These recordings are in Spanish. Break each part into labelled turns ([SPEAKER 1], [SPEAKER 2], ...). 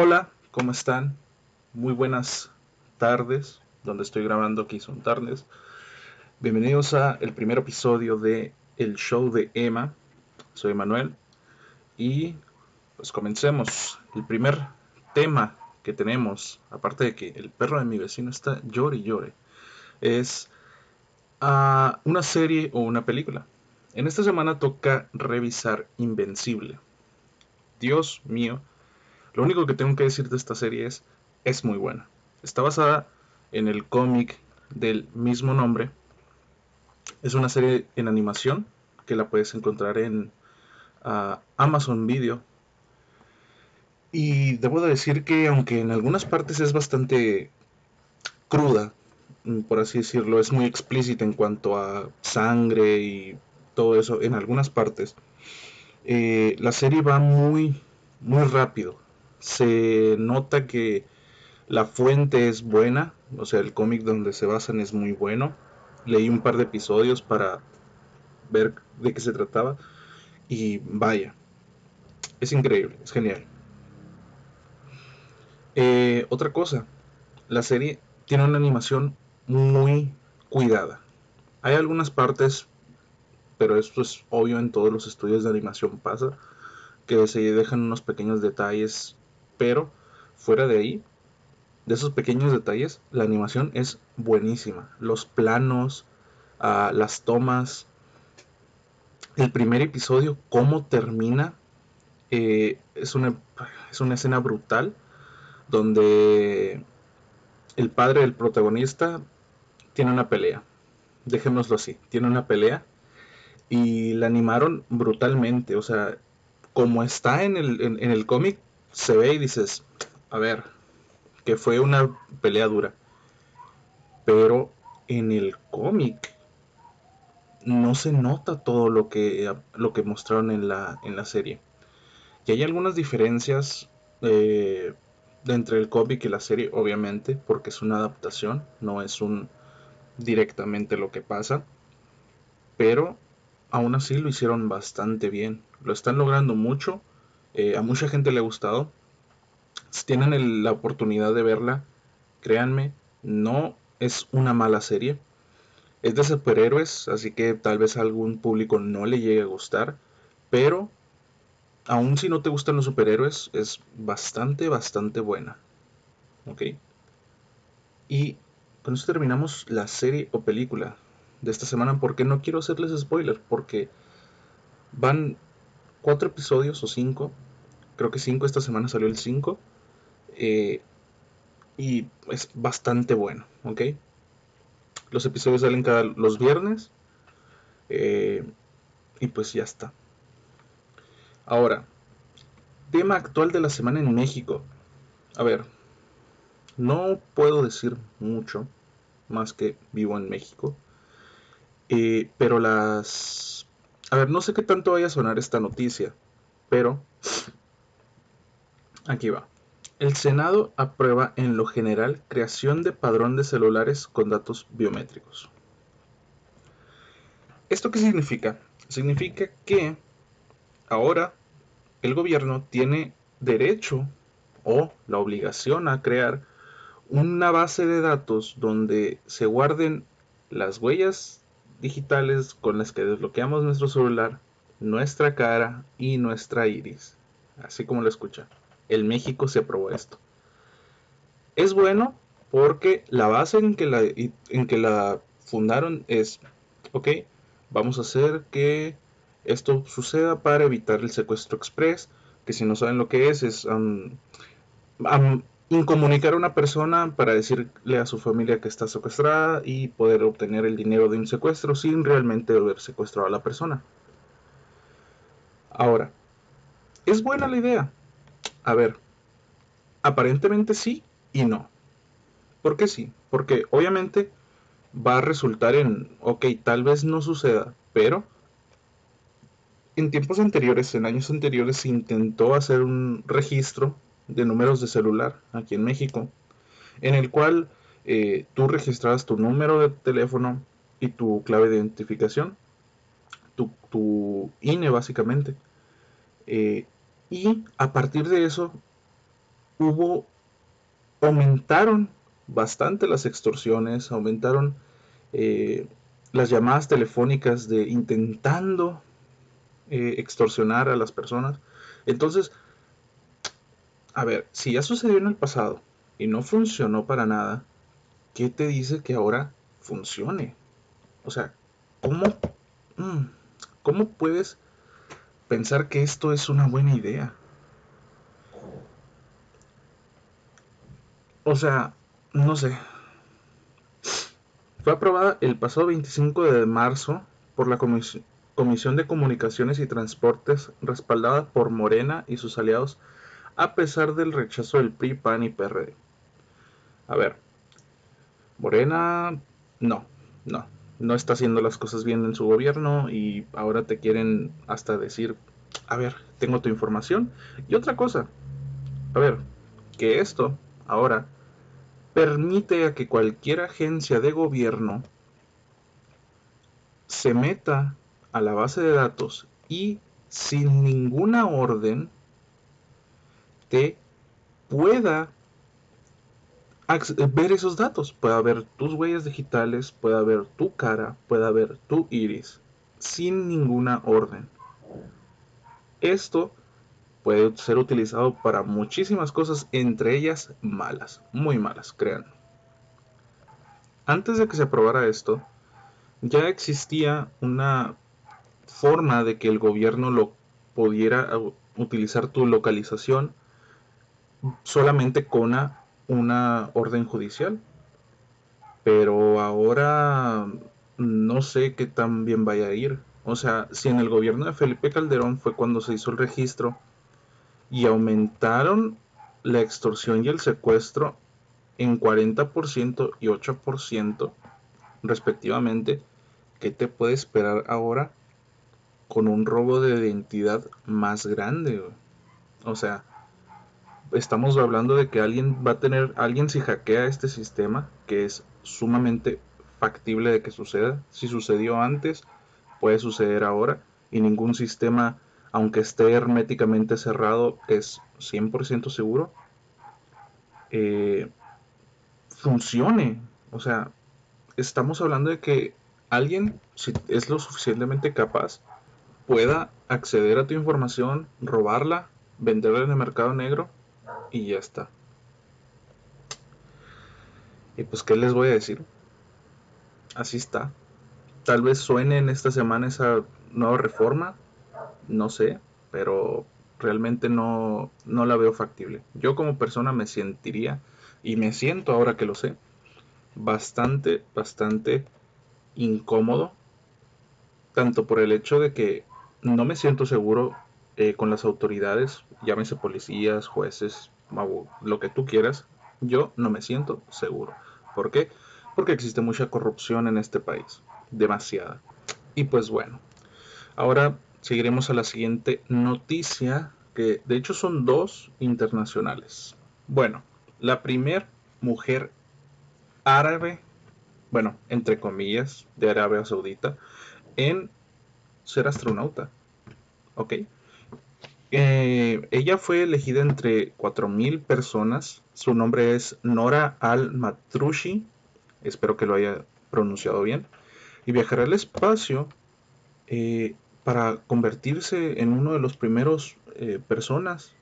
[SPEAKER 1] Hola, ¿cómo están? Muy buenas tardes, donde estoy grabando aquí son tardes. Bienvenidos a el primer episodio de El Show de Emma. Soy Manuel y pues comencemos. El primer tema que tenemos, aparte de que el perro de mi vecino está llore y llore, es ah, una serie o una película. En esta semana toca revisar Invencible. Dios mío, lo único que tengo que decir de esta serie es, es muy buena. Está basada en el cómic del mismo nombre. Es una serie en animación que la puedes encontrar en uh, Amazon Video. Y debo de decir que aunque en algunas partes es bastante cruda, mm, por así decirlo, es muy explícita en cuanto a sangre y todo eso en algunas partes. Eh, la serie va muy, muy rápido. Se nota que la fuente es buena, o sea, el cómic donde se basan es muy bueno. Leí un par de episodios para ver de qué se trataba y vaya, es increíble, es genial. Eh, otra cosa, la serie tiene una animación muy cuidada. Hay algunas partes pero esto es obvio en todos los estudios de animación pasa, que se dejan unos pequeños detalles, pero fuera de ahí, de esos pequeños detalles, la animación es buenísima. Los planos, uh, las tomas, el primer episodio, cómo termina, eh, es, una, es una escena brutal donde el padre del protagonista tiene una pelea. Dejémoslo así, tiene una pelea y la animaron brutalmente. O sea, como está en el, en, el cómic, se ve y dices, a ver, que fue una pelea dura. Pero en el cómic no se nota todo lo que, lo que mostraron en la, en la serie. Y hay algunas diferencias eh, entre el cómic y la serie, obviamente, porque es una adaptación, no es un directamente lo que pasa. Pero aún así lo hicieron bastante bien. Lo están logrando mucho. Eh, a mucha gente le ha gustado. Si tienen la oportunidad de verla, créanme, no es una mala serie. Es de superhéroes, así que tal vez a algún público no le llegue a gustar. Pero, aún si no te gustan los superhéroes, es bastante, bastante buena. ¿Ok? Y con eso terminamos la serie o película de esta semana porque no quiero hacerles spoiler porque van cuatro episodios o cinco. Creo que cinco esta semana salió el cinco. Eh, y es bastante bueno ok los episodios salen cada los viernes. Eh, y pues ya está. Ahora tema actual de la semana en México. A ver no puedo decir mucho más que vivo en México. Eh, pero las... A ver, no sé qué tanto vaya a sonar esta noticia, pero... Aquí va. El Senado aprueba en lo general creación de padrón de celulares con datos biométricos. ¿Esto qué significa? Significa que ahora el gobierno tiene derecho o la obligación a crear una base de datos donde se guarden las huellas digitales con las que desbloqueamos nuestro celular, nuestra cara y nuestra iris. Así como lo escucha. En México se aprobó esto. Es bueno porque la base en que la, en que la fundaron es, ok, vamos a hacer que esto suceda para evitar el secuestro express, que si no saben lo que es, es incomunicar a una persona para decirle a su familia que está secuestrada y poder obtener el dinero de un secuestro sin realmente haber secuestrado a la persona. Ahora, ¿es buena la idea? A ver, aparentemente sí y no. ¿Por qué sí? Porque obviamente va a resultar en, ok, tal vez no suceda, pero en tiempos anteriores, en años anteriores, se intentó hacer un registro de números de celular aquí en México, en el cual eh, tú registrabas tu número de teléfono y tu clave de identificación, tu, INE básicamente. Eh, y a partir de eso, hubo, aumentaron bastante las extorsiones, aumentaron eh, las llamadas telefónicas de intentando extorsionar a las personas. Entonces, a ver, si ya sucedió en el pasado y no funcionó para nada, ¿qué te dice que ahora funcione? O sea, ¿cómo, mm, ¿cómo puedes pensar que esto es una buena idea? O sea, no sé. Fue aprobada el pasado 25 de marzo por la Comisión de Comunicaciones y Transportes, respaldada por Morena y sus aliados, a pesar del rechazo del PRI, PAN y PRD. A ver, Morena, no, no, no está haciendo las cosas bien en su gobierno y ahora te quieren hasta decir, a ver, tengo tu información. Y otra cosa, a ver, que esto ahora permite a que cualquier agencia de gobierno se meta a la base de datos y sin ninguna orden pueda ver esos datos. Puede ver tus huellas digitales, puede ver tu cara, puede ver tu iris, sin ninguna orden. Esto puede ser utilizado para muchísimas cosas, entre ellas malas, muy malas, crean. Antes de que se aprobara esto, ya existía una forma de que el gobierno lo pudiera utilizar tu localización solamente con una, orden judicial. Pero ahora no sé qué tan bien vaya a ir. O sea, si en el gobierno de Felipe Calderón fue cuando se hizo el registro y aumentaron la extorsión y el secuestro en 40% y 8% respectivamente, ¿qué te puede esperar ahora con un robo de identidad más grande? O sea, estamos hablando de que alguien va a tener, alguien si hackea este sistema, que es sumamente factible de que suceda, si sucedió antes, puede suceder ahora, y ningún sistema aunque esté herméticamente cerrado, es 100% seguro, eh, funcione. O sea, estamos hablando de que alguien, si es lo suficientemente capaz, pueda acceder a tu información, robarla, venderla en el mercado negro y ya está. Y pues, ¿qué les voy a decir? Así está. Tal vez suene en esta semana esa nueva reforma, no sé, pero realmente no, no la veo factible. Yo como persona me sentiría, y me siento ahora que lo sé, bastante, bastante incómodo, tanto por el hecho de que no me siento seguro eh, con las autoridades, llámese policías, jueces, lo que tú quieras, yo no me siento seguro. ¿Por qué? Porque existe mucha corrupción en este país, demasiada. Y pues bueno, ahora seguiremos a la siguiente noticia, que de hecho son dos internacionales. Bueno, la primera mujer árabe, bueno, entre comillas, de Arabia Saudita, en ser astronauta. ¿Ok? Eh, ella fue elegida entre 4.000 personas. Su nombre es Nora Al-Matrushi. Espero que lo haya pronunciado bien. Y viajará al espacio eh, para convertirse en uno de los primeros eh, personas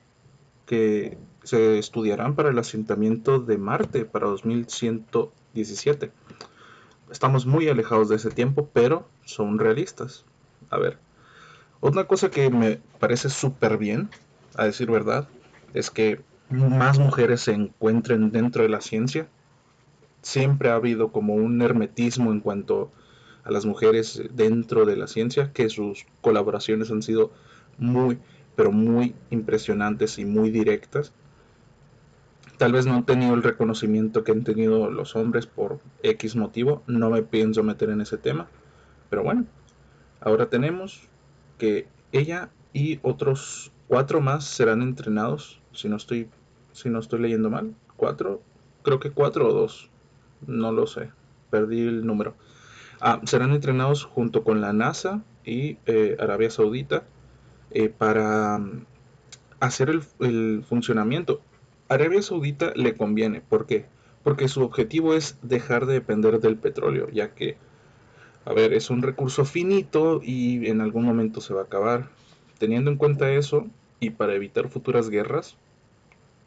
[SPEAKER 1] que se estudiarán para el asentamiento de Marte para 2117. Estamos muy alejados de ese tiempo, pero son realistas. A ver, otra cosa que me parece súper bien, a decir verdad, es que más mujeres se encuentren dentro de la ciencia. Siempre ha habido como un hermetismo en cuanto a las mujeres dentro de la ciencia, que sus colaboraciones han sido muy, pero muy impresionantes y muy directas. Tal vez no han tenido el reconocimiento que han tenido los hombres por X motivo, no me pienso meter en ese tema, pero bueno, ahora tenemos que ella y otros cuatro más serán entrenados, si no estoy, si no estoy leyendo mal, cuatro, creo que cuatro o dos, no lo sé, perdí el número Ah, serán entrenados junto con la NASA y eh, Arabia Saudita eh, para mm, hacer el, funcionamiento. Arabia Saudita le conviene. ¿Por qué? Porque su objetivo es dejar de depender del petróleo, ya que, a ver, es un recurso finito y en algún momento se va a acabar. Teniendo en cuenta eso, y para evitar futuras guerras,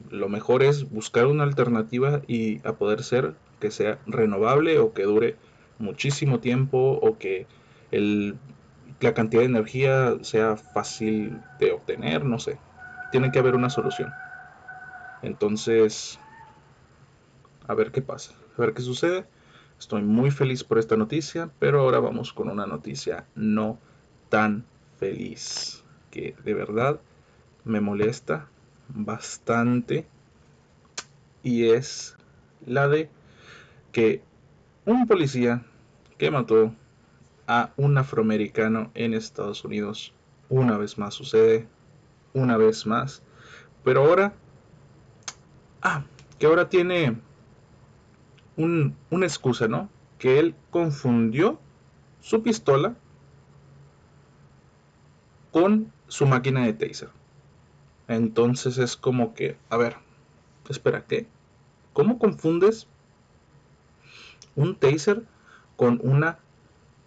[SPEAKER 1] lo mejor es buscar una alternativa y a poder ser que sea renovable o que dure muchísimo tiempo o que la cantidad de energía sea fácil de obtener, no sé. Tiene que haber una solución. Entonces, a ver qué pasa, a ver qué sucede. Estoy muy feliz por esta noticia, pero ahora vamos con una noticia no tan feliz, que de verdad me molesta bastante y es la de que un policía que mató a un afroamericano en Estados Unidos una vez más sucede, una vez más, pero ahora, ah, que ahora tiene un, una excusa, ¿no? Que él confundió su pistola con su máquina de taser. Entonces es como que, a ver, espera, ¿qué? ¿Cómo confundes un taser con una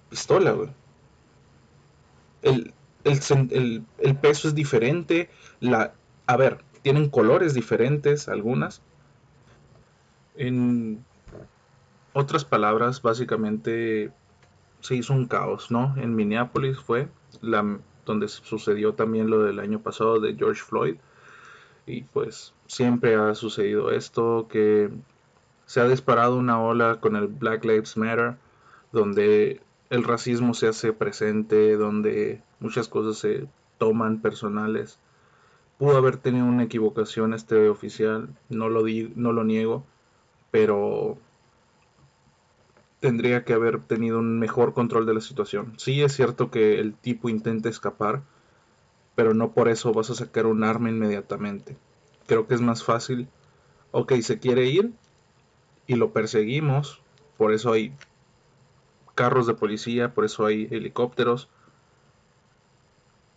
[SPEAKER 1] pistola, güey? El, el, peso es diferente, la, a ver, tienen colores diferentes algunas. En otras palabras, básicamente se hizo un caos, ¿no? En Minneapolis fue la, donde sucedió también lo del año pasado de George Floyd. Y pues siempre ha sucedido esto, que se ha disparado una ola con el Black Lives Matter, donde el racismo se hace presente, donde muchas cosas se toman personales. Pudo haber tenido una equivocación este oficial, no lo, no lo niego, pero tendría que haber tenido un mejor control de la situación. Sí es cierto que el tipo intenta escapar, pero no por eso vas a sacar un arma inmediatamente. Creo que es más fácil, ok, se quiere ir y lo perseguimos, por eso hay carros de policía, por eso hay helicópteros.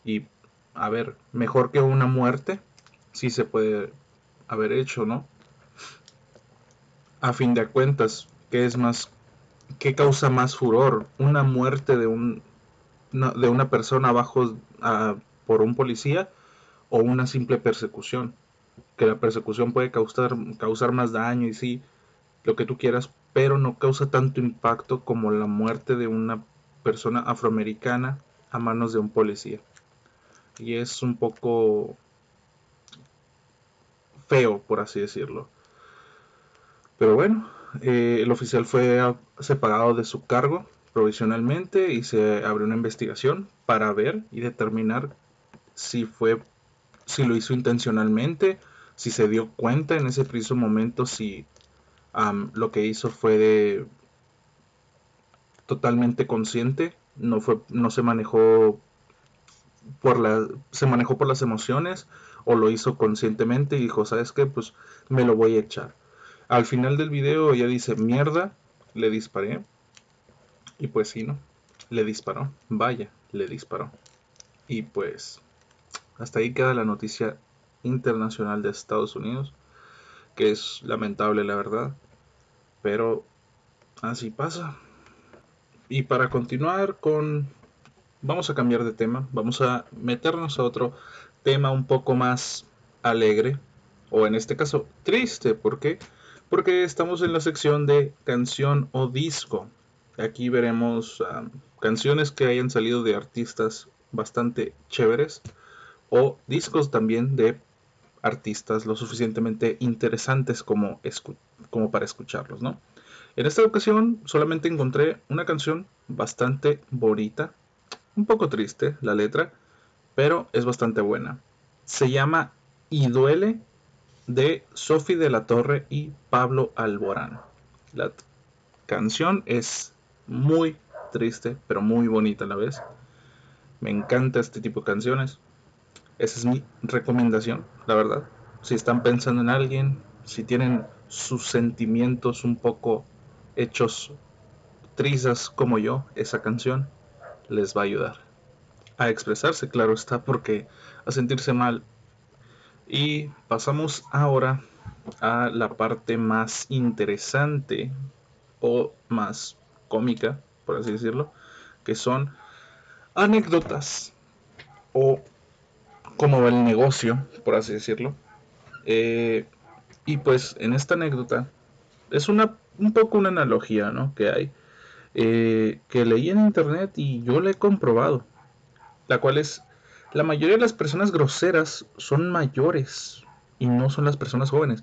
[SPEAKER 1] Y, a ver, mejor que una muerte, sí se puede haber hecho, ¿no? A fin de cuentas, ¿qué es más ¿qué causa más furor? ¿Una muerte de, un, de una persona abajo por un policía o una simple persecución? Que la persecución puede causar, causar más daño y sí, lo que tú quieras, pero no causa tanto impacto como la muerte de una persona afroamericana a manos de un policía. Y es un poco feo, por así decirlo. Pero bueno, eh, el oficial fue separado de su cargo provisionalmente y se abrió una investigación para ver y determinar si fue si lo hizo intencionalmente, si se dio cuenta en ese preciso momento si lo que hizo fue totalmente consciente, no fue no se manejó por la se manejó por las emociones o lo hizo conscientemente y dijo, "¿Sabes qué? Pues me lo voy a echar." Al final del video ella dice, mierda, le disparé. Y pues sí, ¿no? Le disparó. Vaya, le disparó. Y pues hasta ahí queda la noticia internacional de Estados Unidos, que es lamentable la verdad, pero así pasa. Y para continuar con... Vamos a cambiar de tema, vamos a meternos a otro tema un poco más alegre, o en este caso triste, porque porque estamos en la sección de canción o disco. Aquí veremos canciones que hayan salido de artistas bastante chéveres o discos también de artistas lo suficientemente interesantes como, como para escucharlos, ¿no? En esta ocasión solamente encontré una canción bastante bonita, un poco triste la letra, pero es bastante buena. Se llama Y duele de Sophie de la Torre y Pablo Alborán. La canción es muy triste, pero muy bonita a la vez. Me encanta este tipo de canciones. Esa es mi recomendación, la verdad. Si están pensando en alguien, si tienen sus sentimientos un poco hechos trizas como yo, esa canción les va a ayudar. A expresarse, claro está, porque a sentirse mal y pasamos ahora a la parte más interesante o más cómica, por así decirlo, que son anécdotas o cómo va el negocio, por así decirlo. Eh, y pues en esta anécdota es una un poco una analogía, ¿no? Que hay eh, que leí en internet y yo la he comprobado, la cual es la mayoría de las personas groseras son mayores y no son las personas jóvenes.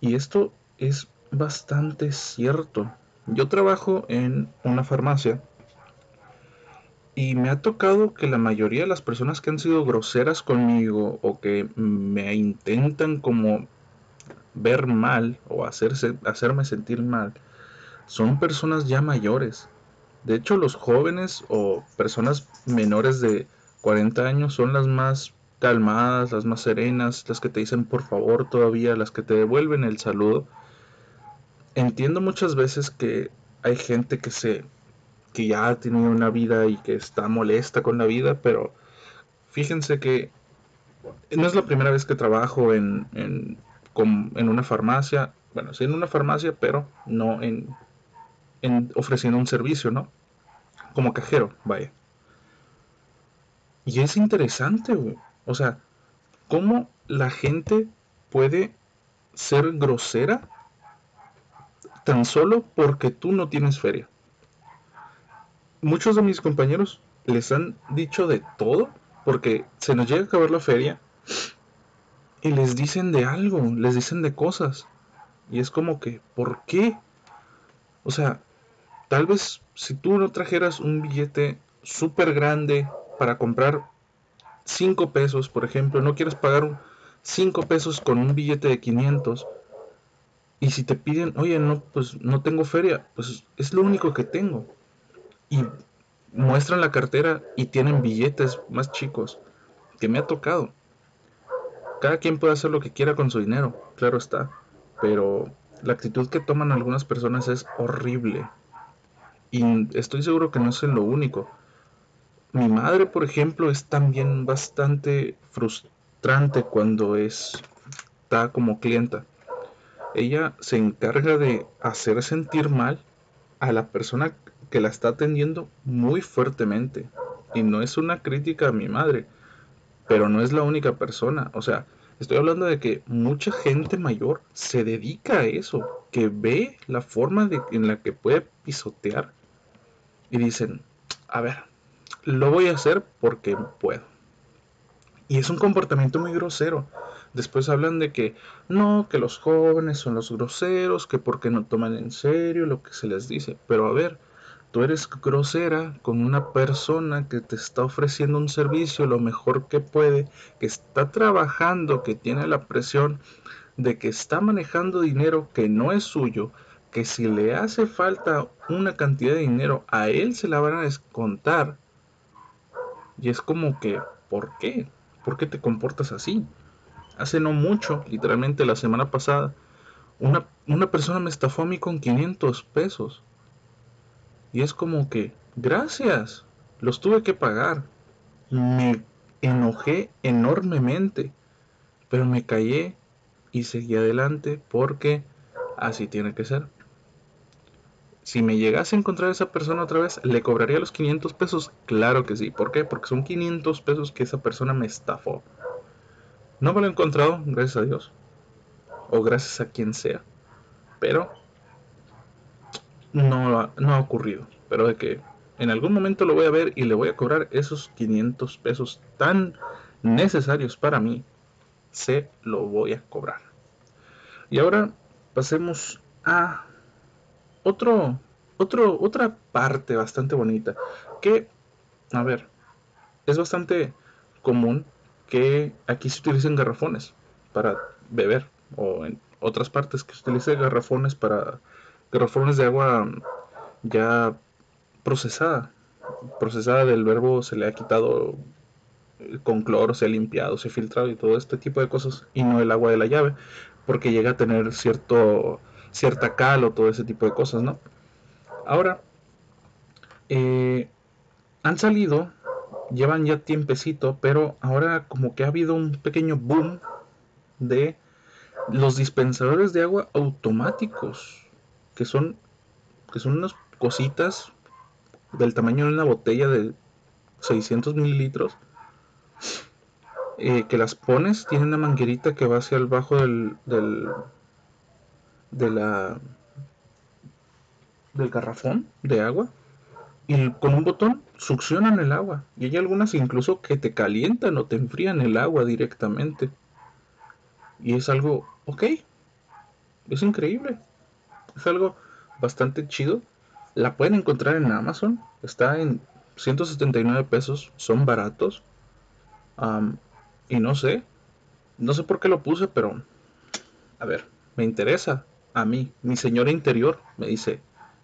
[SPEAKER 1] Y esto es bastante cierto. Yo trabajo en una farmacia y me ha tocado que la mayoría de las personas que han sido groseras conmigo o que me intentan como ver mal o hacerse, hacerme sentir mal son personas ya mayores. De hecho, los jóvenes o personas menores de 40 años son las más calmadas, las más serenas, las que te dicen por favor todavía, las que te devuelven el saludo. Entiendo muchas veces que hay gente que se que ya ha tenido una vida y que está molesta con la vida, pero fíjense que no es la primera vez que trabajo en, en, en una farmacia, bueno, sí en una farmacia, pero no en, en ofreciendo un servicio, ¿no? Como cajero, vaya. Y es interesante. O sea, cómo la gente puede ser grosera tan solo porque tú no tienes feria. Muchos de mis compañeros les han dicho de todo porque se nos llega a acabar la feria y les dicen de algo, les dicen de cosas. Y es como que, ¿por qué? O sea, tal vez si tú no trajeras un billete súper grande para comprar 5 pesos, por ejemplo, no quieres pagar 5 pesos con un billete de 500, y si te piden, oye, no, pues no tengo feria, pues es lo único que tengo. Y muestran la cartera y tienen billetes más chicos, que me ha tocado. Cada quien puede hacer lo que quiera con su dinero, claro está, pero la actitud que toman algunas personas es horrible. Y estoy seguro que no es lo único. Mi madre, por ejemplo, es también bastante frustrante cuando es, está como clienta. Ella se encarga de hacer sentir mal a la persona que la está atendiendo muy fuertemente. Y no es una crítica a mi madre, pero no es la única persona. O sea, estoy hablando de que mucha gente mayor se dedica a eso, que ve la forma en la que puede pisotear y dicen, a ver, lo voy a hacer porque puedo. Y es un comportamiento muy grosero. Después hablan de que no, que los jóvenes son los groseros, que porque no toman en serio lo que se les dice. Pero a ver, tú eres grosera con una persona que te está ofreciendo un servicio lo mejor que puede, que está trabajando, que tiene la presión de que está manejando dinero que no es suyo, que si le hace falta una cantidad de dinero, a él se la van a descontar y es como que, ¿por qué? ¿Por qué te comportas así? Hace no mucho, literalmente la semana pasada, una, una persona me estafó a mí con 500 pesos. Y es como que, gracias, los tuve que pagar. Me enojé enormemente, pero me callé y seguí adelante porque así tiene que ser si me llegase a encontrar a esa persona otra vez, ¿le cobraría los 500 pesos? Claro que sí. ¿Por qué? Porque son 500 pesos que esa persona me estafó. No me lo he encontrado, gracias a Dios. O gracias a quien sea. Pero no, no ha ocurrido. Pero de que en algún momento lo voy a ver y le voy a cobrar esos 500 pesos tan necesarios para mí, se lo voy a cobrar. Y ahora pasemos a otro, otro, otra parte bastante bonita que, a ver, es bastante común que aquí se utilicen garrafones para beber o en otras partes que se utilicen garrafones para garrafones de agua ya procesada procesada del verbo se le ha quitado con cloro, se ha limpiado, se ha filtrado y todo este tipo de cosas y no el agua de la llave porque llega a tener cierto cierta cal o todo ese tipo de cosas, ¿no? Ahora, eh, han salido, llevan ya tiempecito, pero ahora como que ha habido un pequeño boom de los dispensadores de agua automáticos, que son, que son unas cositas del tamaño de una botella de 600 mililitros, eh, que las pones, tiene una manguerita que va hacia el bajo del, del, de la, del garrafón de agua y con un botón succionan el agua. Y hay algunas incluso que te calientan o te enfrían el agua directamente. Y es algo, ok, es increíble. Es algo bastante chido. La pueden encontrar en Amazon. Está en 179 pesos. Son baratos. y no sé. No sé por qué lo puse, pero... A ver, me interesa. A mí, mi señora interior me dice,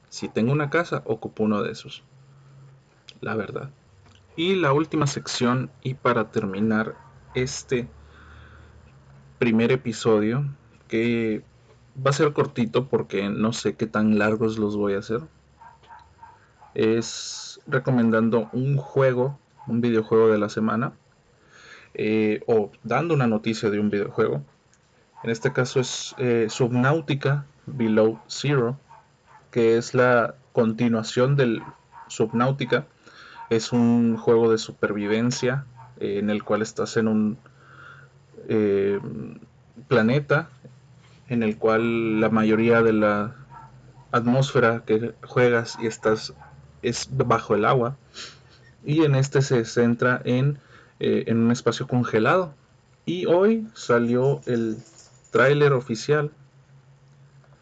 [SPEAKER 1] si tengo una casa, ocupo uno de esos. La verdad. Y la última sección, y para terminar este primer episodio, que va a ser cortito porque no sé qué tan largos los voy a hacer, es recomendando un juego, un videojuego de la semana, eh, o dando una noticia de un videojuego. En este caso es eh, Subnautica Below Zero que es la continuación del Subnautica. Es un juego de supervivencia eh, en el cual estás en un eh, planeta en el cual la mayoría de la atmósfera que juegas y estás es bajo el agua y en este se centra en, eh, en un espacio congelado y hoy salió el tráiler oficial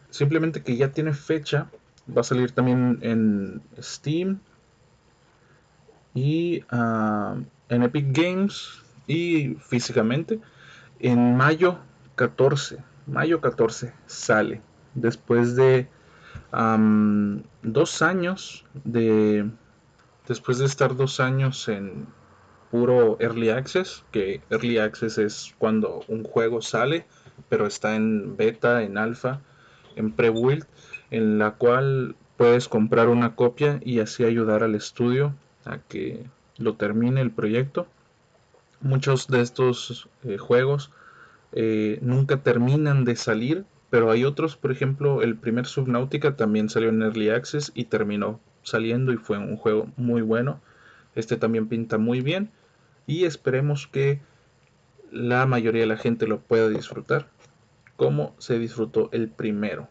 [SPEAKER 1] simplemente que ya tiene fecha Va a salir también en Steam y ah, en Epic Games y físicamente. En mayo 14, mayo 14 sale. Después de dos años de... Después de estar dos años en puro Early Access, que Early Access es cuando un juego sale, pero está en beta, en alfa, en pre-build en la cual puedes comprar una copia y así ayudar al estudio a que lo termine el proyecto. Muchos de estos eh, juegos eh, nunca terminan de salir, pero hay otros, por ejemplo, el primer Subnautica también salió en Early Access y terminó saliendo y fue un juego muy bueno. Este también pinta muy bien y esperemos que la mayoría de la gente lo pueda disfrutar como se disfrutó el primero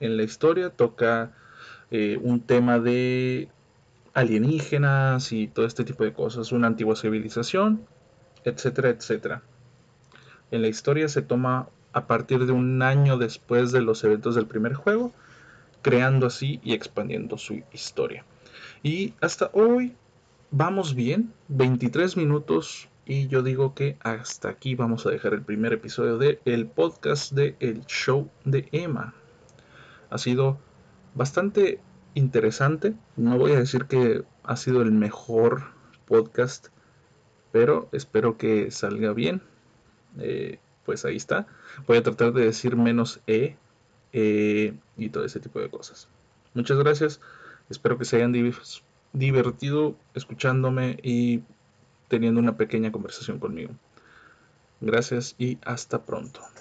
[SPEAKER 1] en la historia, toca eh, un tema de alienígenas y todo este tipo de cosas, una antigua civilización, etcétera, etcétera. En la historia se toma a partir de un año después de los eventos del primer juego, creando así y expandiendo su historia. Y hasta hoy vamos bien, 23 minutos y yo digo que hasta aquí vamos a dejar el primer episodio del el podcast de El Show de Emma ha sido bastante interesante. No voy a decir que ha sido el mejor podcast, pero espero que salga bien. Eh, pues ahí está. Voy a tratar de decir menos E eh, y todo ese tipo de cosas. Muchas gracias. Espero que se hayan divertido escuchándome y teniendo una pequeña conversación conmigo. Gracias y hasta pronto.